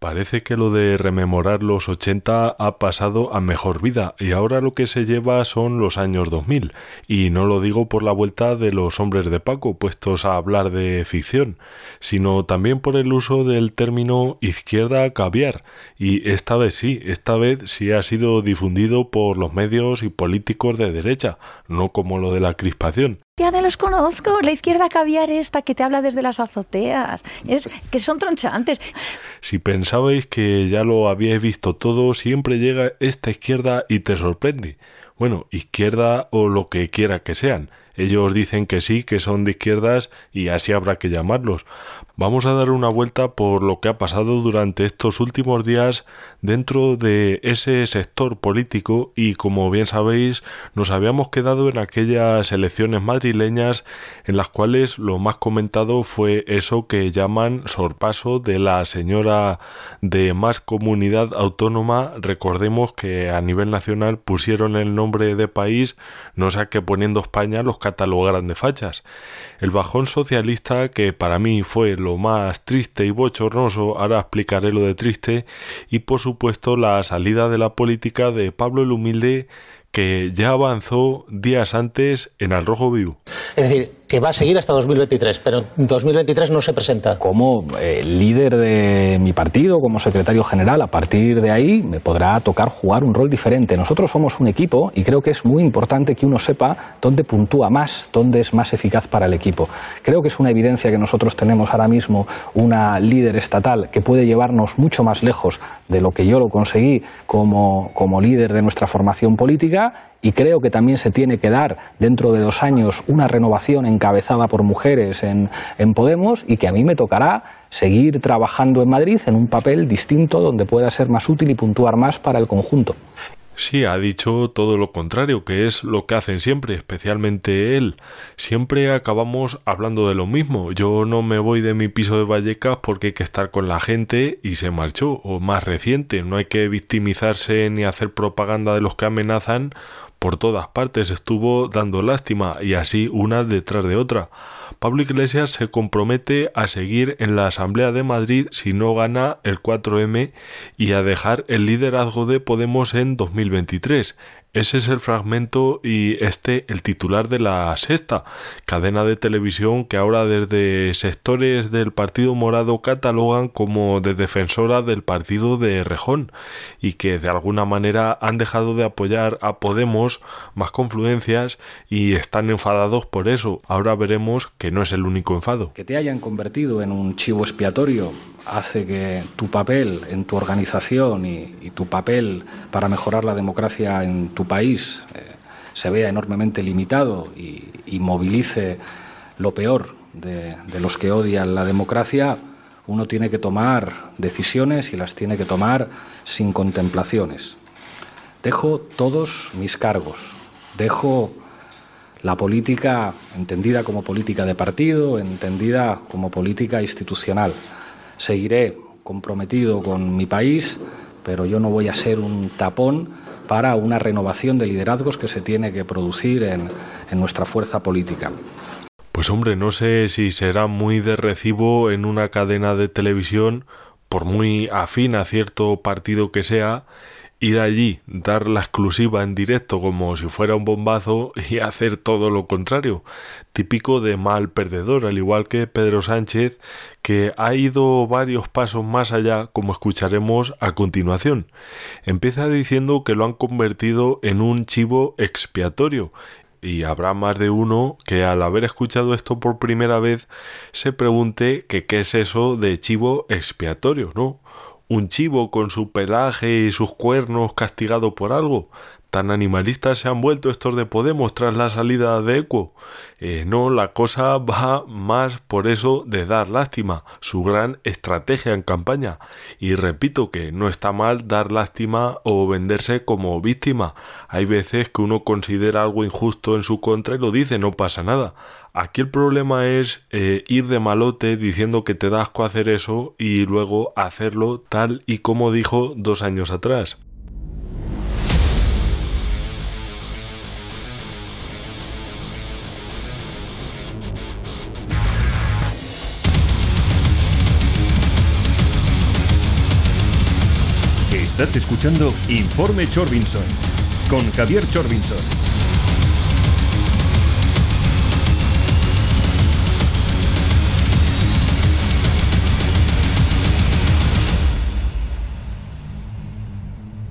Parece que lo de rememorar los 80 ha pasado a mejor vida y ahora lo que se lleva son los años 2000. Y no lo digo por la vuelta de los hombres de Paco puestos a hablar de ficción, sino también por el uso del término izquierda caviar. Y esta vez sí, esta vez sí ha sido difundido por los medios y políticos de derecha, no como lo de la crispación. Ya no los conozco, la izquierda caviar esta que te habla desde las azoteas, es que son tronchantes. Si pensabais que ya lo habíais visto todo, siempre llega esta izquierda y te sorprende. Bueno, izquierda o lo que quiera que sean. Ellos dicen que sí, que son de izquierdas y así habrá que llamarlos. Vamos a dar una vuelta por lo que ha pasado durante estos últimos días dentro de ese sector político y como bien sabéis nos habíamos quedado en aquellas elecciones madrileñas en las cuales lo más comentado fue eso que llaman sorpaso de la señora de más comunidad autónoma recordemos que a nivel nacional pusieron el nombre de país no sea que poniendo España los catalogaran de fachas el bajón socialista que para mí fue lo más triste y bochornoso, ahora explicaré lo de triste, y por supuesto la salida de la política de Pablo el Humilde que ya avanzó días antes en Al Rojo Vivo. Es decir, que va a seguir hasta 2023, pero en 2023 no se presenta. Como eh, líder de mi partido, como secretario general, a partir de ahí me podrá tocar jugar un rol diferente. Nosotros somos un equipo y creo que es muy importante que uno sepa dónde puntúa más, dónde es más eficaz para el equipo. Creo que es una evidencia que nosotros tenemos ahora mismo una líder estatal que puede llevarnos mucho más lejos de lo que yo lo conseguí como, como líder de nuestra formación política y creo que también se tiene que dar dentro de dos años una renovación encabezada por mujeres en, en, Podemos y que a mí me tocará seguir trabajando en Madrid en un papel distinto donde pueda ser más útil y puntuar más para el conjunto. Sí, ha dicho todo lo contrario, que es lo que hacen siempre, especialmente él. Siempre acabamos hablando de lo mismo. Yo no me voy de mi piso de Vallecas porque hay que estar con la gente y se marchó. O más reciente, no hay que victimizarse ni hacer propaganda de los que amenazan por todas partes estuvo dando lástima y así una detrás de otra. Pablo Iglesias se compromete a seguir en la Asamblea de Madrid si no gana el 4M y a dejar el liderazgo de Podemos en 2023. Ese es el fragmento y este el titular de la sexta, cadena de televisión que ahora desde sectores del Partido Morado catalogan como de defensora del partido de Rejón y que de alguna manera han dejado de apoyar a Podemos más confluencias y están enfadados por eso. Ahora veremos que no es el único enfado. Que te hayan convertido en un chivo expiatorio hace que tu papel en tu organización y, y tu papel para mejorar la democracia en tu país eh, se vea enormemente limitado y, movilice lo peor de, los que odian la democracia, uno tiene que tomar decisiones y las tiene que tomar sin contemplaciones. Dejo todos mis cargos, dejo la política entendida como política de partido, entendida como política institucional. Seguiré comprometido con mi país, pero yo no voy a ser un tapón para una renovación de liderazgos que se tiene que producir en, nuestra fuerza política. Pues hombre, no sé si será muy de recibo en una cadena de televisión, por muy afín a cierto partido que sea, ir allí, dar la exclusiva en directo como si fuera un bombazo y hacer todo lo contrario, típico de mal perdedor, al igual que Pedro Sánchez, que ha ido varios pasos más allá, como escucharemos a continuación. Empieza diciendo que lo han convertido en un chivo expiatorio, y habrá más de uno que al haber escuchado esto por primera vez se pregunte qué es eso de chivo expiatorio, ¿no? Un chivo con su pelaje y sus cuernos castigado por algo. ¿Tan animalistas se han vuelto estos de Podemos tras la salida de Equo? Eh, no, la cosa va más por eso de dar lástima, su gran estrategia en campaña. Y repito que no está mal dar lástima o venderse como víctima. Hay veces que uno considera algo injusto en su contra y lo dice, no pasa nada. Aquí el problema es eh, ir de malote diciendo que te da asco hacer eso y luego hacerlo tal y como dijo dos años atrás. Estás escuchando Informe Chorbinson con Javier Chorbinson.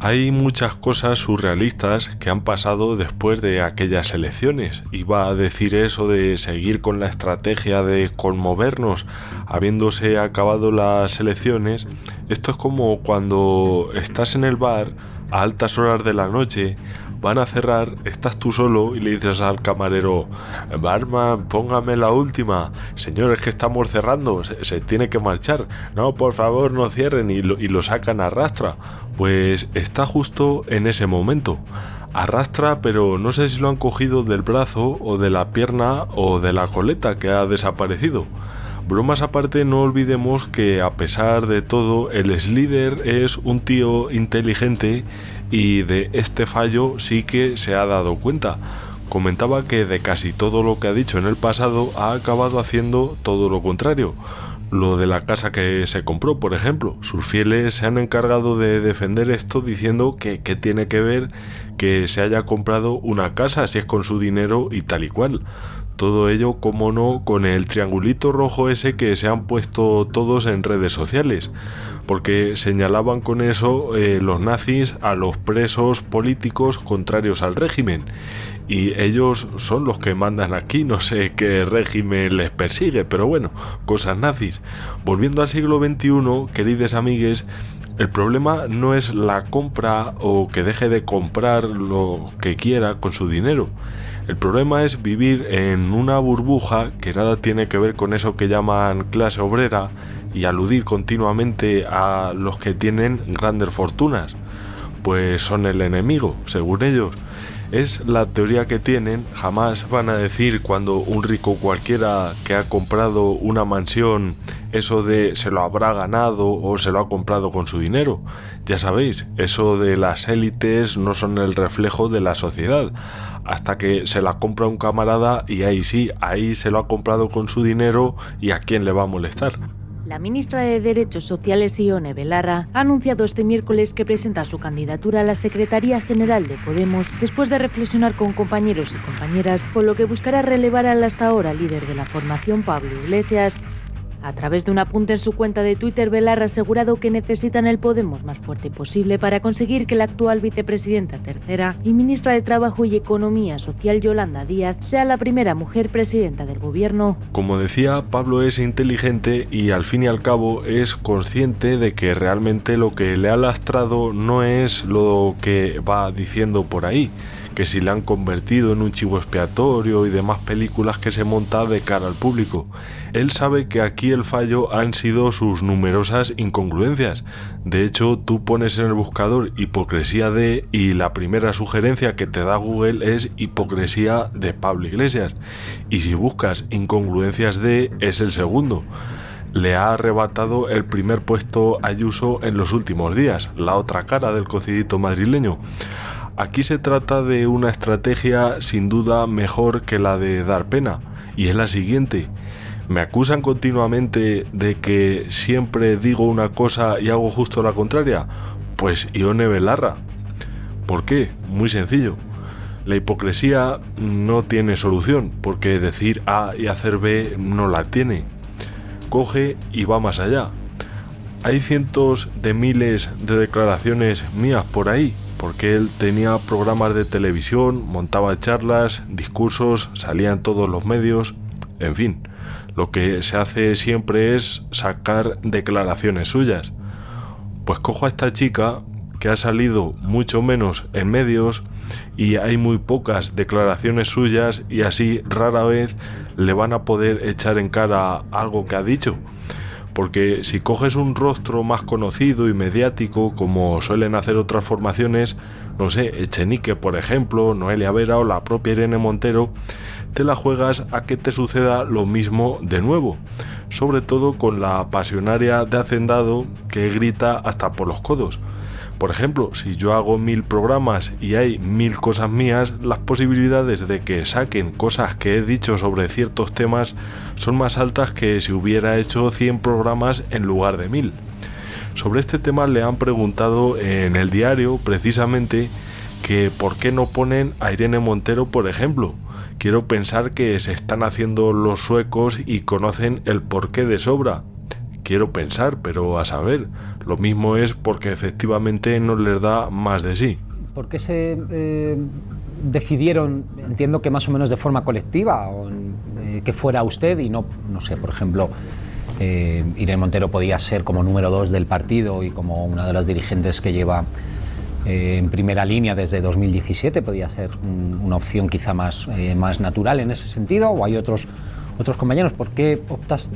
Hay muchas cosas surrealistas que han pasado después de aquellas elecciones. Iba a decir eso de seguir con la estrategia de conmovernos habiéndose acabado las elecciones. Esto es como cuando estás en el bar a altas horas de la noche, van a cerrar, estás tú solo y le dices al camarero, barman, póngame la última, señores que estamos cerrando, se, tiene que marchar, no, por favor no cierren y lo, y lo sacan a rastra. Pues está justo en ese momento. Arrastra, pero no sé si lo han cogido del brazo o de la pierna o de la coleta que ha desaparecido. Bromas aparte, no olvidemos que a pesar de todo, el Slider es un tío inteligente y de este fallo sí que se ha dado cuenta. Comentaba que de casi todo lo que ha dicho en el pasado ha acabado haciendo todo lo contrario. Lo de la casa que se compró, por ejemplo. Sus fieles se han encargado de defender esto diciendo que, que tiene que ver que se haya comprado una casa si es con su dinero y tal y cual. Todo ello, como no, con el triangulito rojo ese que se han puesto todos en redes sociales, porque señalaban con eso eh, los nazis a los presos políticos contrarios al régimen. Y ellos son los que mandan aquí, no sé qué régimen les persigue, pero bueno, cosas nazis. Volviendo al siglo XXI, queridos amigues, el problema no es la compra o que deje de comprar lo que quiera con su dinero. El problema es vivir en una burbuja que nada tiene que ver con eso que llaman clase obrera y aludir continuamente a los que tienen grandes fortunas, pues son el enemigo, según ellos. Es la teoría que tienen, jamás van a decir cuando un rico cualquiera que ha comprado una mansión eso de se lo habrá ganado o se lo ha comprado con su dinero. Ya sabéis, eso de las élites no son el reflejo de la sociedad. Hasta que se la compra un camarada y ahí sí, ahí se lo ha comprado con su dinero y a quién le va a molestar. La ministra de Derechos Sociales, Ione Belarra, ha anunciado este miércoles que presenta su candidatura a la Secretaría General de Podemos después de reflexionar con compañeros y compañeras, con lo que buscará relevar al hasta ahora líder de la formación, Pablo Iglesias. A través de un apunte en su cuenta de Twitter, Velar ha asegurado que necesitan el Podemos más fuerte posible para conseguir que la actual vicepresidenta tercera y ministra de Trabajo y Economía Social Yolanda Díaz sea la primera mujer presidenta del gobierno. Como decía, Pablo es inteligente y al fin y al cabo es consciente de que realmente lo que le ha lastrado no es lo que va diciendo por ahí que si le han convertido en un chivo expiatorio y demás películas que se monta de cara al público. Él sabe que aquí el fallo han sido sus numerosas incongruencias. De hecho, tú pones en el buscador hipocresía de y la primera sugerencia que te da Google es hipocresía de Pablo Iglesias. Y si buscas incongruencias de es el segundo le ha arrebatado el primer puesto a Ayuso en los últimos días, la otra cara del cocidito madrileño. Aquí se trata de una estrategia sin duda mejor que la de dar pena, y es la siguiente. Me acusan continuamente de que siempre digo una cosa y hago justo la contraria. Pues Ione Belarra. ¿Por qué? Muy sencillo. La hipocresía no tiene solución, porque decir A y hacer B no la tiene. Coge y va más allá. Hay cientos de miles de declaraciones mías por ahí porque él tenía programas de televisión, montaba charlas, discursos, salía en todos los medios, en fin, lo que se hace siempre es sacar declaraciones suyas. Pues cojo a esta chica que ha salido mucho menos en medios y hay muy pocas declaraciones suyas y así rara vez le van a poder echar en cara algo que ha dicho. Porque si coges un rostro más conocido y mediático, como suelen hacer otras formaciones, no sé, Echenique, por ejemplo, Noelia Vera o la propia Irene Montero, te la juegas a que te suceda lo mismo de nuevo. Sobre todo con la pasionaria de Hacendado que grita hasta por los codos. Por ejemplo, si yo hago mil programas y hay mil cosas mías, las posibilidades de que saquen cosas que he dicho sobre ciertos temas son más altas que si hubiera hecho 100 programas en lugar de mil. Sobre este tema le han preguntado en el diario precisamente que por qué no ponen a Irene Montero, por ejemplo. Quiero pensar que se están haciendo los suecos y conocen el porqué de sobra. Quiero pensar, pero a saber, lo mismo es porque efectivamente no les da más de sí. ¿Por qué se eh, decidieron, entiendo que más o menos de forma colectiva, eh, que fuera usted y no, no sé, por ejemplo, eh, Irene Montero podía ser como número dos del partido y como una de las dirigentes que lleva en primera línea desde 2017, podía ser una opción quizá más, más natural en ese sentido, o hay otros otros compañeros. ¿Por qué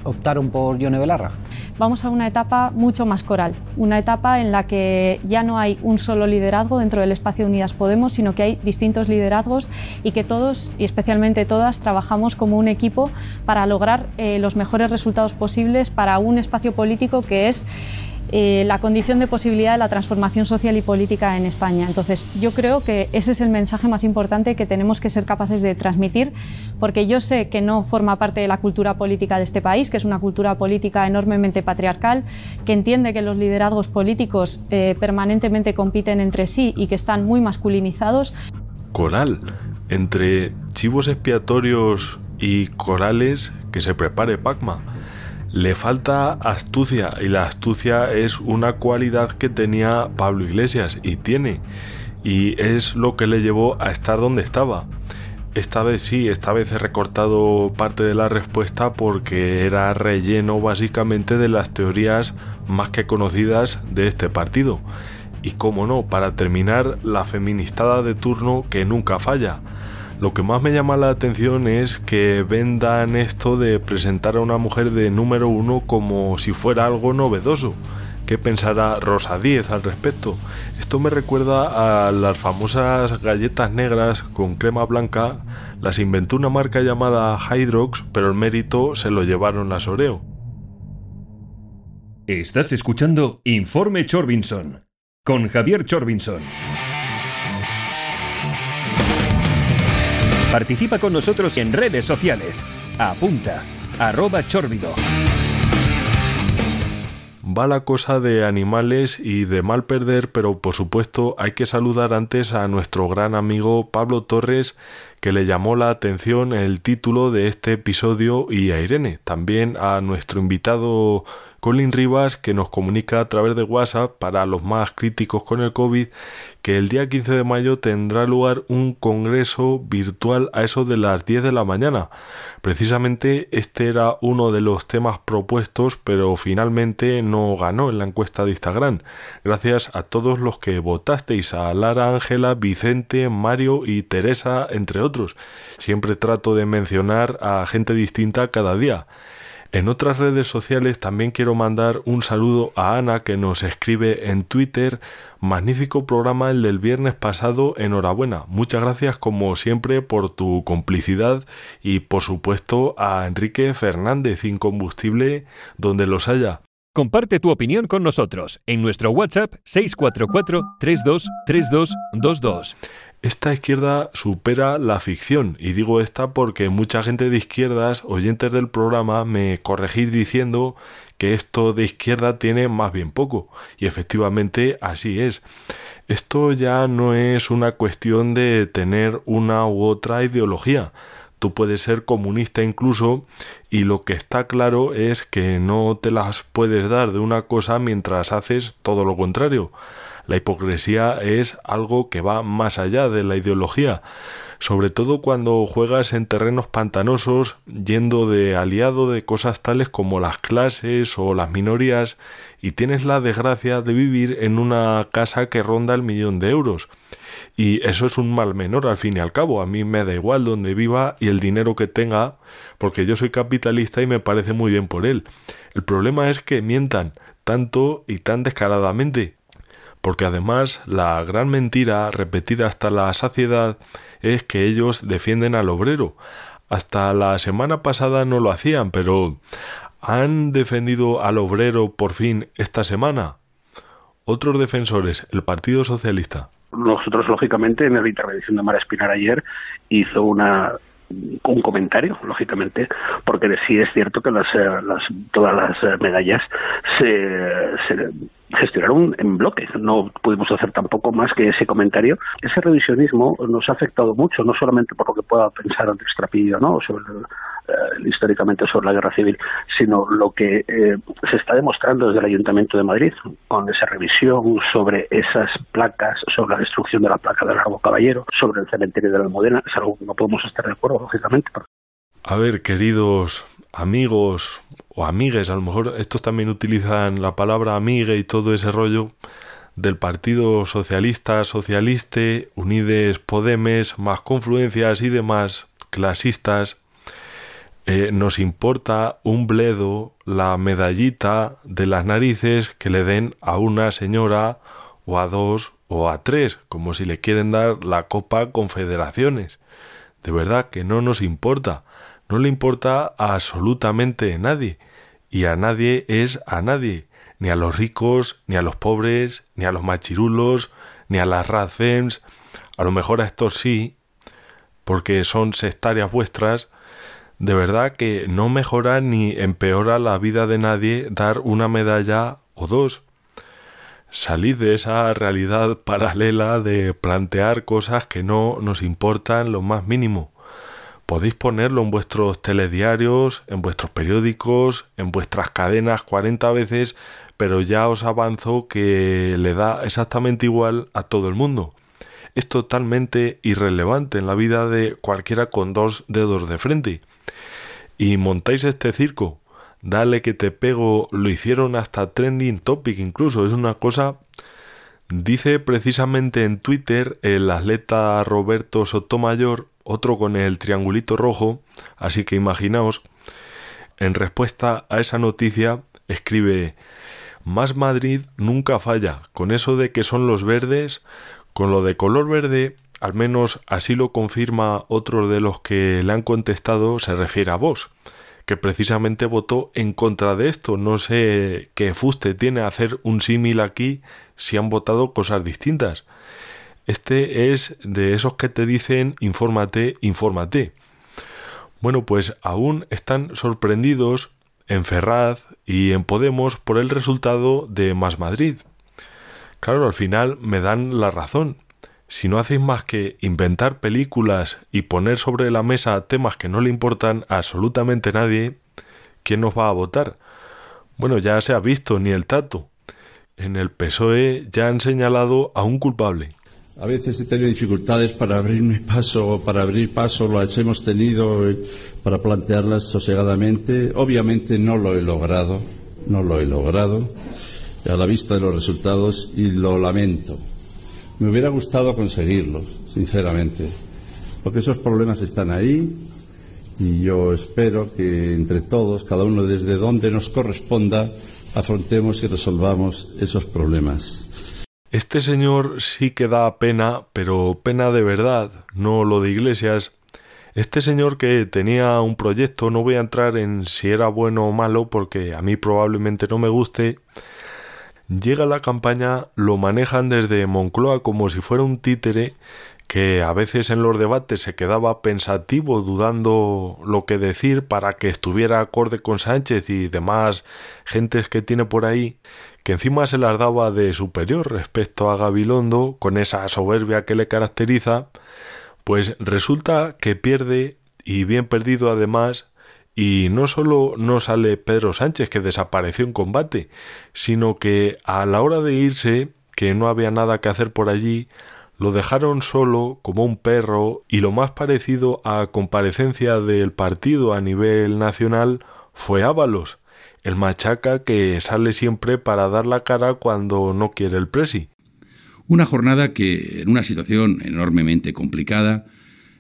optaron por Yone Belarra? Vamos a una etapa mucho más coral, una etapa en la que ya no hay un solo liderazgo dentro del espacio Unidas Podemos, sino que hay distintos liderazgos y que todos, y especialmente todas, trabajamos como un equipo para lograr eh, los mejores resultados posibles para un espacio político que es eh, la condición de posibilidad de la transformación social y política en España. Entonces, yo creo que ese es el mensaje más importante que tenemos que ser capaces de transmitir, porque yo sé que no forma parte de la cultura política de este país, que es una cultura política enormemente patriarcal, que entiende que los liderazgos políticos eh, permanentemente compiten entre sí y que están muy masculinizados. Coral, entre chivos expiatorios y corales, que se prepare Pacma le falta astucia y la astucia es una cualidad que tenía Pablo Iglesias y tiene y es lo que le llevó a estar donde estaba. Esta vez sí, esta vez he recortado parte de la respuesta porque era relleno básicamente de las teorías más que conocidas de este partido. Y como no, para terminar, la feministada de turno que nunca falla. Lo que más me llama la atención es que vendan esto de presentar a una mujer de número uno como si fuera algo novedoso. ¿Qué pensará Rosa Díez al respecto? Esto me recuerda a las famosas galletas negras con crema blanca. Las inventó una marca llamada Hydrox, pero el mérito se lo llevaron las Oreo. Estás escuchando Informe Chorbinson con Javier Chorbinson. Participa con nosotros en redes sociales. Apunta, arroba chorbido. Va la cosa de animales y de mal perder, pero por supuesto hay que saludar antes a nuestro gran amigo Pablo Torres, que le llamó la atención el título de este episodio, y a Irene, también a nuestro invitado Colin Rivas, que nos comunica a través de WhatsApp para los más críticos con el COVID, que el día 15 de mayo tendrá lugar un congreso virtual a eso de las 10 de la mañana. Precisamente este era uno de los temas propuestos, pero finalmente no ganó en la encuesta de Instagram. Gracias a todos los que votasteis, a Lara, Ángela, Vicente, Mario y Teresa, entre otros. Siempre trato de mencionar a gente distinta cada día. En otras redes sociales también quiero mandar un saludo a Ana que nos escribe en Twitter. Magnífico programa el del viernes pasado, enhorabuena. Muchas gracias como siempre por tu complicidad y por supuesto a Enrique Fernández, Incombustible, donde los haya. Comparte tu opinión con nosotros en nuestro WhatsApp 644 323222. Esta izquierda supera la ficción, y digo esta porque mucha gente de izquierdas, oyentes del programa, me corregís diciendo que esto de izquierda tiene más bien poco, y efectivamente así es. Esto ya no es una cuestión de tener una u otra ideología. Tú puedes ser comunista incluso y lo que está claro es que no te las puedes dar de una cosa mientras haces todo lo contrario. La hipocresía es algo que va más allá de la ideología, sobre todo cuando juegas en terrenos pantanosos yendo de aliado de cosas tales como las clases o las minorías y tienes la desgracia de vivir en una casa que ronda el millón de euros. Y eso es un mal menor al fin y al cabo. A mí me da igual donde viva y el dinero que tenga, porque yo soy capitalista y me parece muy bien por él. El problema es que mientan tanto y tan descaradamente porque además la gran mentira repetida hasta la saciedad es que ellos defienden al obrero. Hasta la semana pasada no lo hacían, pero ¿han defendido al obrero por fin esta semana? Otros defensores, el Partido Socialista. Nosotros, lógicamente, en la intervención de Mara Espinar ayer hizo una un comentario, lógicamente, porque sí es cierto que las, eh, las todas las medallas se, se gestionaron en bloque. No pudimos hacer tampoco más que ese comentario. Ese revisionismo nos ha afectado mucho, no solamente por lo que pueda pensar Andrés Trapillo, ¿no? Sobre eh, históricamente sobre la guerra civil, sino lo que eh, se está demostrando desde el Ayuntamiento de Madrid con esa revisión sobre esas placas, sobre la destrucción de la placa del Rabo Caballero, sobre el cementerio de la Almudena, es algo que no podemos estar de acuerdo, lógicamente. A ver, queridos amigos o amigues, a lo mejor estos también utilizan la palabra amigue y todo ese rollo del Partido Socialista, Socialiste, Unides Podemes, más confluencias y demás clasistas, eh, nos importa un bledo la medallita de las narices que le den a una señora o a dos o a tres, como si le quieren dar la Copa Confederaciones. De verdad que no nos importa. No le importa a absolutamente nadie, y a nadie es a nadie, ni a los ricos, ni a los pobres, ni a los machirulos, ni a las razens, a lo mejor a estos sí, porque son sectarias vuestras, de verdad que no mejora ni empeora la vida de nadie dar una medalla o dos. Salid de esa realidad paralela de plantear cosas que no nos importan lo más mínimo. Podéis ponerlo en vuestros telediarios, en vuestros periódicos, en vuestras cadenas 40 veces, pero ya os avanzo que le da exactamente igual a todo el mundo. Es totalmente irrelevante en la vida de cualquiera con dos dedos de frente. Y montáis este circo. Dale que te pego, lo hicieron hasta trending topic incluso, es una cosa Dice precisamente en Twitter el atleta Roberto Sotomayor otro con el triangulito rojo, así que imaginaos, en respuesta a esa noticia escribe Más Madrid nunca falla, con eso de que son los verdes, con lo de color verde, al menos así lo confirma otro de los que le han contestado, se refiere a vos, que precisamente votó en contra de esto. No sé qué fuste tiene hacer un símil aquí si han votado cosas distintas. Este es de esos que te dicen infórmate, infórmate. Bueno, pues aún están sorprendidos en Ferraz y en Podemos por el resultado de Más Madrid. Claro, al final me dan la razón. Si no hacéis más que inventar películas y poner sobre la mesa temas que no le importan a absolutamente nadie, ¿quién nos va a votar? Bueno, ya se ha visto, ni el tato. En el PSOE ya han señalado a un culpable. A veces he tenido dificultades para abrirme paso, para abrir paso, las hemos tenido eh, para plantearlas sosegadamente. Obviamente no lo he logrado, no lo he logrado a la vista de los resultados y lo lamento. Me hubiera gustado conseguirlos, sinceramente, porque esos problemas están ahí y yo espero que entre todos, cada uno desde donde nos corresponda, afrontemos y resolvamos esos problemas. Este señor sí que da pena, pero pena de verdad, no lo de iglesias. Este señor que tenía un proyecto, no voy a entrar en si era bueno o malo, porque a mí probablemente no me guste, llega la campaña, lo manejan desde Moncloa como si fuera un títere que a veces en los debates se quedaba pensativo, dudando lo que decir para que estuviera acorde con Sánchez y demás gentes que tiene por ahí, que encima se las daba de superior respecto a Gabilondo, con esa soberbia que le caracteriza, pues resulta que pierde, y bien perdido además, y no solo no sale Pedro Sánchez, que desapareció en combate, sino que a la hora de irse, que no había nada que hacer por allí, lo dejaron solo como un perro y lo más parecido a comparecencia del partido a nivel nacional fue Ábalos, el machaca que sale siempre para dar la cara cuando no quiere el presi. Una jornada que, en una situación enormemente complicada,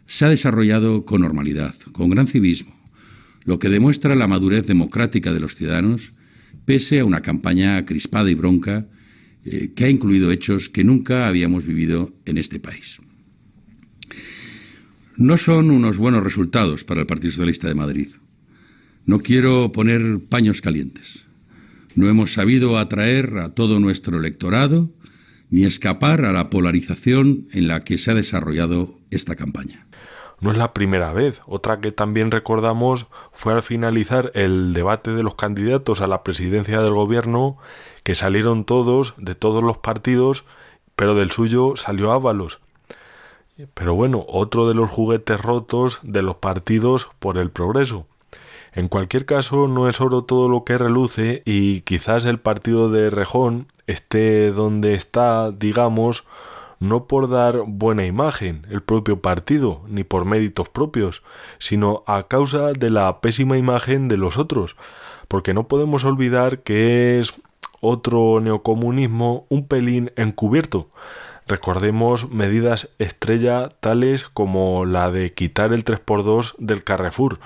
se ha desarrollado con normalidad, con gran civismo, lo que demuestra la madurez democrática de los ciudadanos, pese a una campaña crispada y bronca eh, que ha incluido hechos que nunca habíamos vivido en este país. No son unos buenos resultados para el Partido Socialista de Madrid. No quiero poner paños calientes. No hemos sabido atraer a todo nuestro electorado ni escapar a la polarización en la que se ha desarrollado esta campaña. No es la primera vez. Otra que también recordamos fue al finalizar el debate de los candidatos a la presidencia del gobierno, que salieron todos, de todos los partidos, pero del suyo salió Ábalos. Pero bueno, otro de los juguetes rotos de los partidos por el progreso. En cualquier caso, no es oro todo lo que reluce y quizás el partido de Rejón esté donde está, digamos, no por dar buena imagen el propio partido, ni por méritos propios, sino a causa de la pésima imagen de los otros, porque no podemos olvidar que es otro neocomunismo un pelín encubierto. Recordemos medidas estrella tales como la de quitar el 3x2 del Carrefour.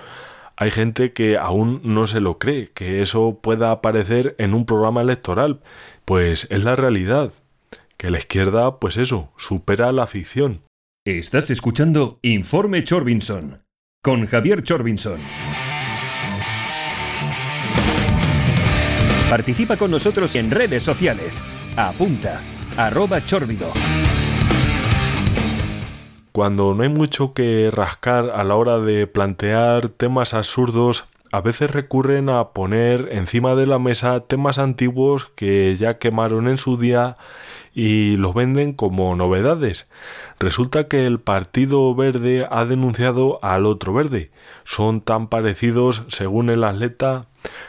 Hay gente que aún no se lo cree, que eso pueda aparecer en un programa electoral. Pues es la realidad. Que la izquierda, pues eso, supera la ficción. Estás escuchando Informe Chorbinson con Javier Chorbinson. Participa con nosotros en redes sociales. Apunta, arroba chorbido. Cuando no hay mucho que rascar a la hora de plantear temas absurdos, a veces recurren a poner encima de la mesa temas antiguos que ya quemaron en su día y los venden como novedades. Resulta que el Partido Verde ha denunciado al otro verde. Son tan parecidos según el atleta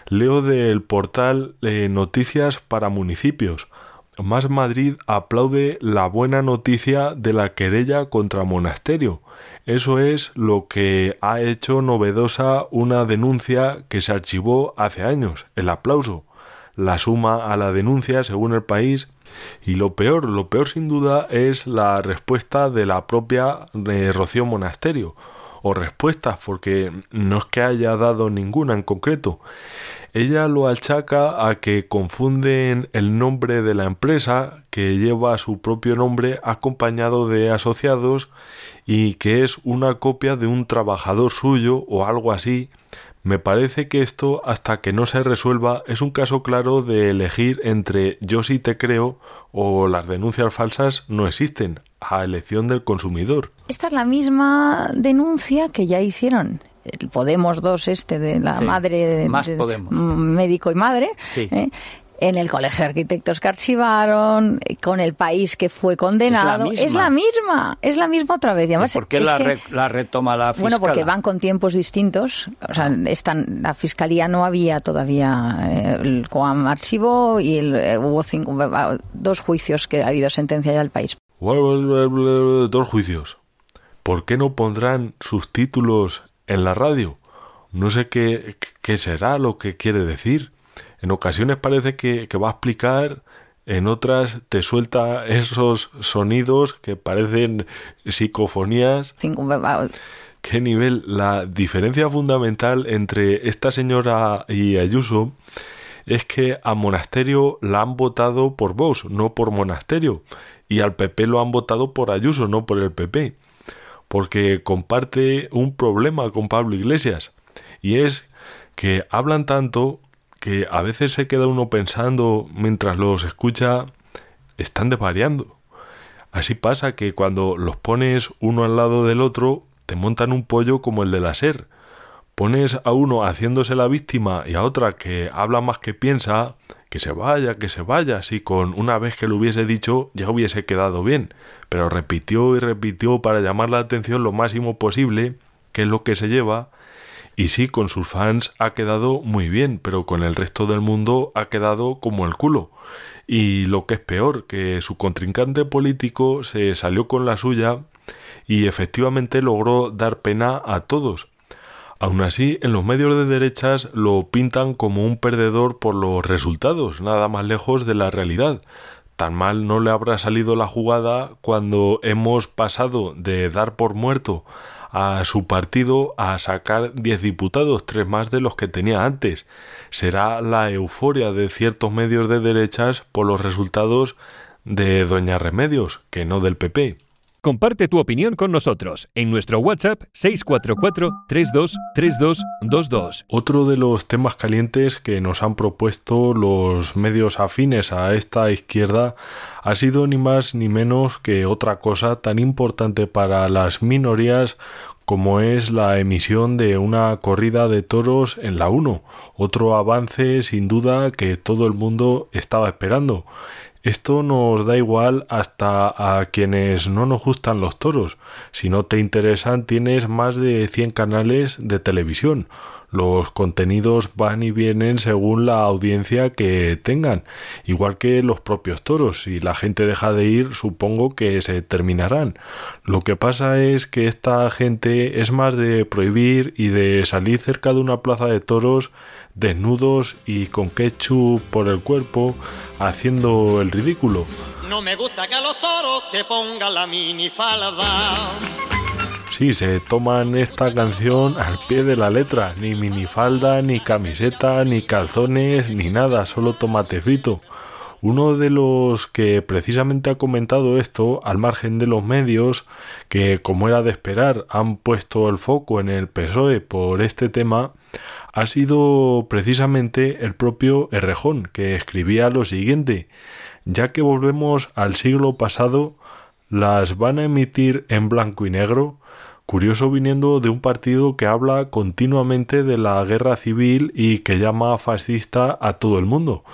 Leo del portal eh, Noticias para Municipios. Más Madrid aplaude la buena noticia de la querella contra Monasterio. Eso es lo que ha hecho novedosa una denuncia que se archivó hace años, el aplauso. La suma a la denuncia, según el país, y lo peor, lo peor sin duda es la respuesta de la propia de Rocío Monasterio, o respuestas, porque no es que haya dado ninguna en concreto. Ella lo achaca a que confunden el nombre de la empresa, que lleva su propio nombre acompañado de asociados, y que es una copia de un trabajador suyo o algo así. Me parece que esto, hasta que no se resuelva, es un caso claro de elegir entre yo sí te creo o las denuncias falsas no existen, a elección del consumidor. Esta es la misma denuncia que ya hicieron el Podemos 2 este de la madre de, más Podemos. médico y madre ¿eh? En el Colegio de Arquitectos que archivaron, con el país que fue condenado. Es la misma, es la misma, otra vez. ¿Por qué la, retoma la fiscal? Bueno, porque van con tiempos distintos. O sea, están, la fiscalía no había todavía eh, el COAM archivo y eh, hubo cinco, dos juicios que ha habido sentencia ya al país. Dos juicios. ¿Por qué no pondrán sus títulos en la radio? No sé qué, qué será lo que quiere decir. En ocasiones parece que, va a explicar, en otras te suelta esos sonidos que parecen psicofonías. ¿Qué nivel? La diferencia fundamental entre esta señora y Ayuso es que a Monasterio la han votado por vos, no por Monasterio, y al PP lo han votado por Ayuso, no por el PP, porque comparte un problema con Pablo Iglesias, y es que hablan tanto que a veces se queda uno pensando mientras los escucha, están desvariando. Así pasa que cuando los pones uno al lado del otro, te montan un pollo como el de la SER. Pones a uno haciéndose la víctima y a otra que habla más que piensa, que se vaya, que se vaya, si con una vez que lo hubiese dicho ya hubiese quedado bien, pero repitió y repitió para llamar la atención lo máximo posible, que es lo que se lleva, y sí, con sus fans ha quedado muy bien, pero con el resto del mundo ha quedado como el culo. Y lo que es peor, que su contrincante político se salió con la suya y efectivamente logró dar pena a todos. Aún así, en los medios de derechas lo pintan como un perdedor por los resultados, nada más lejos de la realidad. Tan mal no le habrá salido la jugada cuando hemos pasado de dar por muerto a su partido a sacar 10 diputados, tres más de los que tenía antes. Será la euforia de ciertos medios de derechas por los resultados de Doña Remedios, que no del PP. Comparte tu opinión con nosotros en nuestro WhatsApp 644-323222. Otro de los temas calientes que nos han propuesto los medios afines a esta izquierda ha sido ni más ni menos que otra cosa tan importante para las minorías como es la emisión de una corrida de toros en la 1, otro avance sin duda que todo el mundo estaba esperando. Esto nos da igual hasta a quienes no nos gustan los toros. Si no te interesan, tienes más de 100 canales de televisión. Los contenidos van y vienen según la audiencia que tengan, igual que los propios toros. Si la gente deja de ir, supongo que se terminarán. Lo que pasa es que esta gente es más de prohibir y de salir cerca de una plaza de toros desnudos y con ketchup por el cuerpo, haciendo el ridículo. No me gusta que los toros te pongan la minifalda. Sí, se toman esta canción al pie de la letra, ni minifalda, ni camiseta, ni calzones, ni nada, solo tomate frito. Uno de los que precisamente ha comentado esto, al margen de los medios, que como era de esperar han puesto el foco en el PSOE por este tema, ha sido precisamente el propio Errejón, que escribía lo siguiente, ya que volvemos al siglo pasado, las van a emitir en blanco y negro, curioso viniendo de un partido que habla continuamente de la guerra civil y que llama fascista a todo el mundo.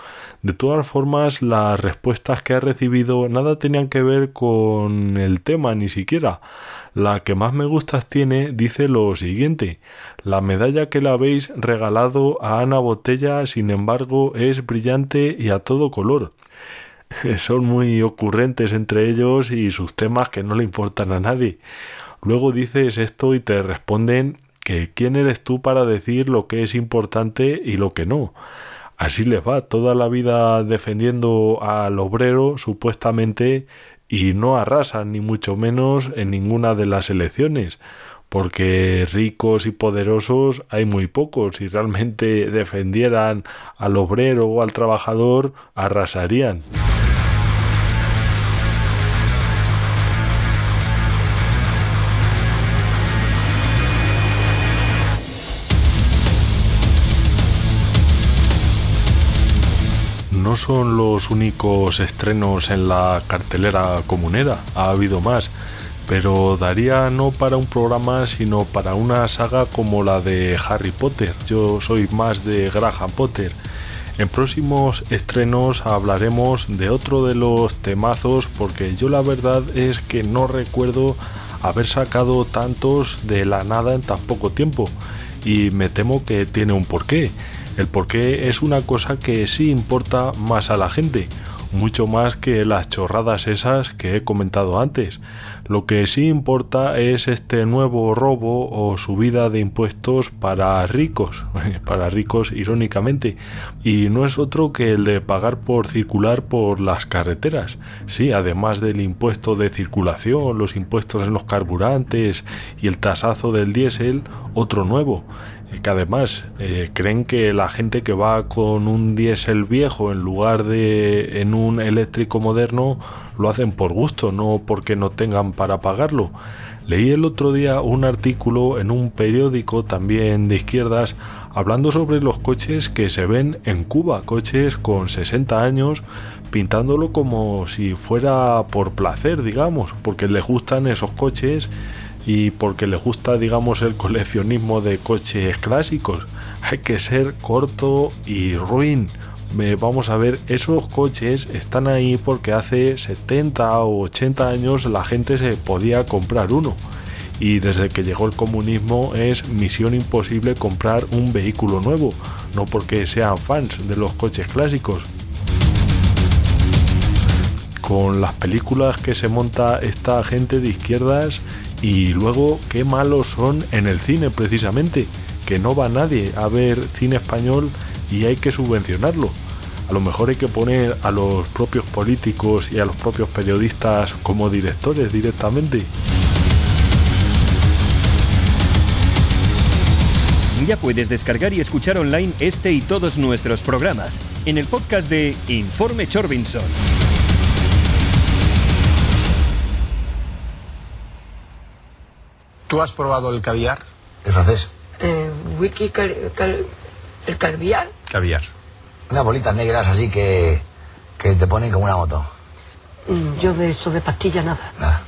De todas formas, las respuestas que ha recibido nada tenían que ver con el tema ni siquiera. La que más me gustas tiene dice lo siguiente. La medalla que le habéis regalado a Ana Botella, sin embargo, es brillante y a todo color. Son muy ocurrentes entre ellos y sus temas que no le importan a nadie. Luego dices esto y te responden que quién eres tú para decir lo que es importante y lo que no. Así les va toda la vida defendiendo al obrero supuestamente y no arrasan ni mucho menos en ninguna de las elecciones, porque ricos y poderosos hay muy pocos. Si realmente defendieran al obrero o al trabajador, arrasarían. No son los únicos estrenos en la cartelera comunera, ha habido más, pero daría no para un programa sino para una saga como la de Harry Potter. Yo soy más de Graham Potter. En próximos estrenos hablaremos de otro de los temazos porque yo la verdad es que no recuerdo haber sacado tantos de la nada en tan poco tiempo y me temo que tiene un porqué. El porqué es una cosa que sí importa más a la gente, mucho más que las chorradas esas que he comentado antes. Lo que sí importa es este nuevo robo o subida de impuestos para ricos, para ricos irónicamente, y no es otro que el de pagar por circular por las carreteras. Sí, además del impuesto de circulación, los impuestos en los carburantes y el tasazo del diésel, otro nuevo que además eh, creen que la gente que va con un diésel viejo en lugar de en un eléctrico moderno lo hacen por gusto, no porque no tengan para pagarlo. Leí el otro día un artículo en un periódico también de izquierdas hablando sobre los coches que se ven en Cuba, coches con 60 años, pintándolo como si fuera por placer, digamos, porque les gustan esos coches y porque le gusta, digamos, el coleccionismo de coches clásicos. Hay que ser corto y ruin. Vamos a ver, esos coches están ahí porque hace 70 o 80 años la gente se podía comprar uno. Y desde que llegó el comunismo es misión imposible comprar un vehículo nuevo, no porque sean fans de los coches clásicos. Con las películas que se monta esta gente de izquierdas, y luego, qué malos son en el cine precisamente, que no va nadie a ver cine español y hay que subvencionarlo. A lo mejor hay que poner a los propios políticos y a los propios periodistas como directores directamente. Ya puedes descargar y escuchar online este y todos nuestros programas en el podcast de Informe Chorbinson. ¿Tú has probado el caviar? ¿El francés? Eh, wiki, el caviar. Caviar. Unas bolitas negras así que, que te ponen como una moto. Mm, yo de eso de pastilla nada. Nada.